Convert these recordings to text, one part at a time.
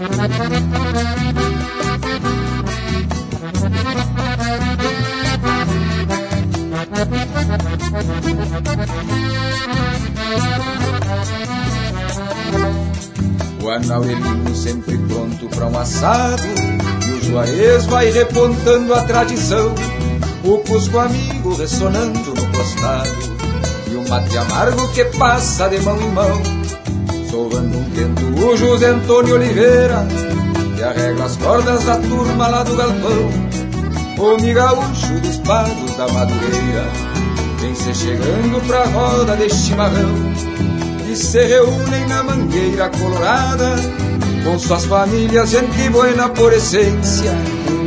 O Anaurelino sempre pronto para um assado E o Juarez vai repontando a tradição O Cusco amigo ressonando no costado E o mate amargo que passa de mão em mão Sovando um o José Antônio Oliveira Que arregla as cordas da turma lá do galpão. O migaúcho dos pagos da madureira Vem se chegando pra roda de chimarrão e se reúnem na mangueira colorada com suas famílias, gente buena por essência,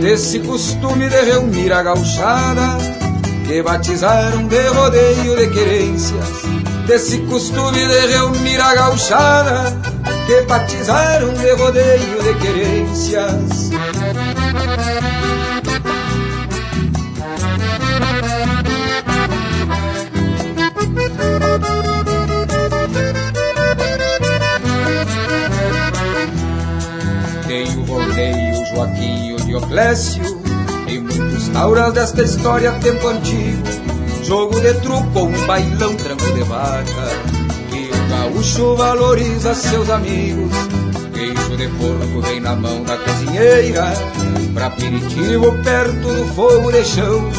desse costume de reunir a gauchada que batizaram de rodeio de querências, desse costume de reunir a gauchada que batizaram de rodeio de querências. o Joaquim e o Dioclésio E muitos tauras desta história tempo antigo Jogo de truco um bailão tranco de vaca. Que o gaúcho valoriza seus amigos. Queijo de porco vem na mão da cozinheira. Pra aperitivo perto do fogo de chão.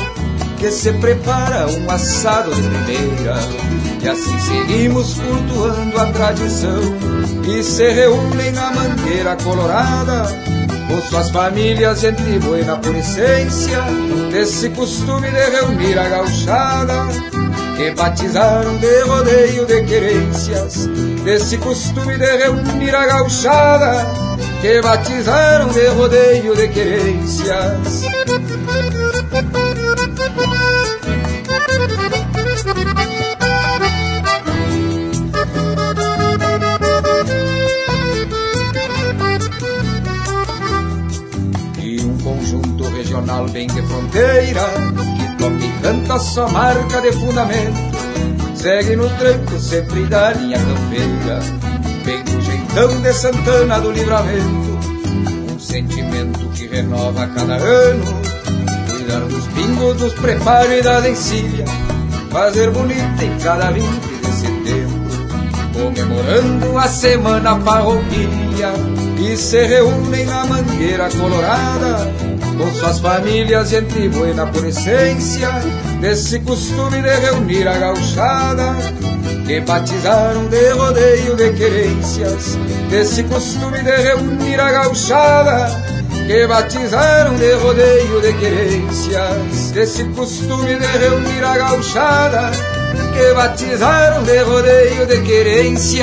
Que se prepara um assado de primeira. E assim seguimos cultuando a tradição. E se reúnem na mangueira colorada com suas famílias, gente buena por essência, desse costume de reunir a gauchada, que batizaram de rodeio de querências, desse costume de reunir a gauchada, que batizaram de rodeio de querências. De fronteira, que toca e canta sua marca de fundamento. Segue no tranco sempre da linha campeira, bem do jeitão de Santana do Livramento. Um sentimento que renova cada ano, cuidar dos pingos, dos preparos e da encilha, fazer bonita em cada 20 de setembro, comemorando a semana farroupilha, e se reúnem na mangueira colorada com suas famílias, gente buena por essência, desse costume de reunir a gauchada, que batizaram de rodeio de querências, desse costume de reunir a gauchada, que batizaram de rodeio de querências, desse costume de reunir a gauchada, que batizaram de rodeio de querências.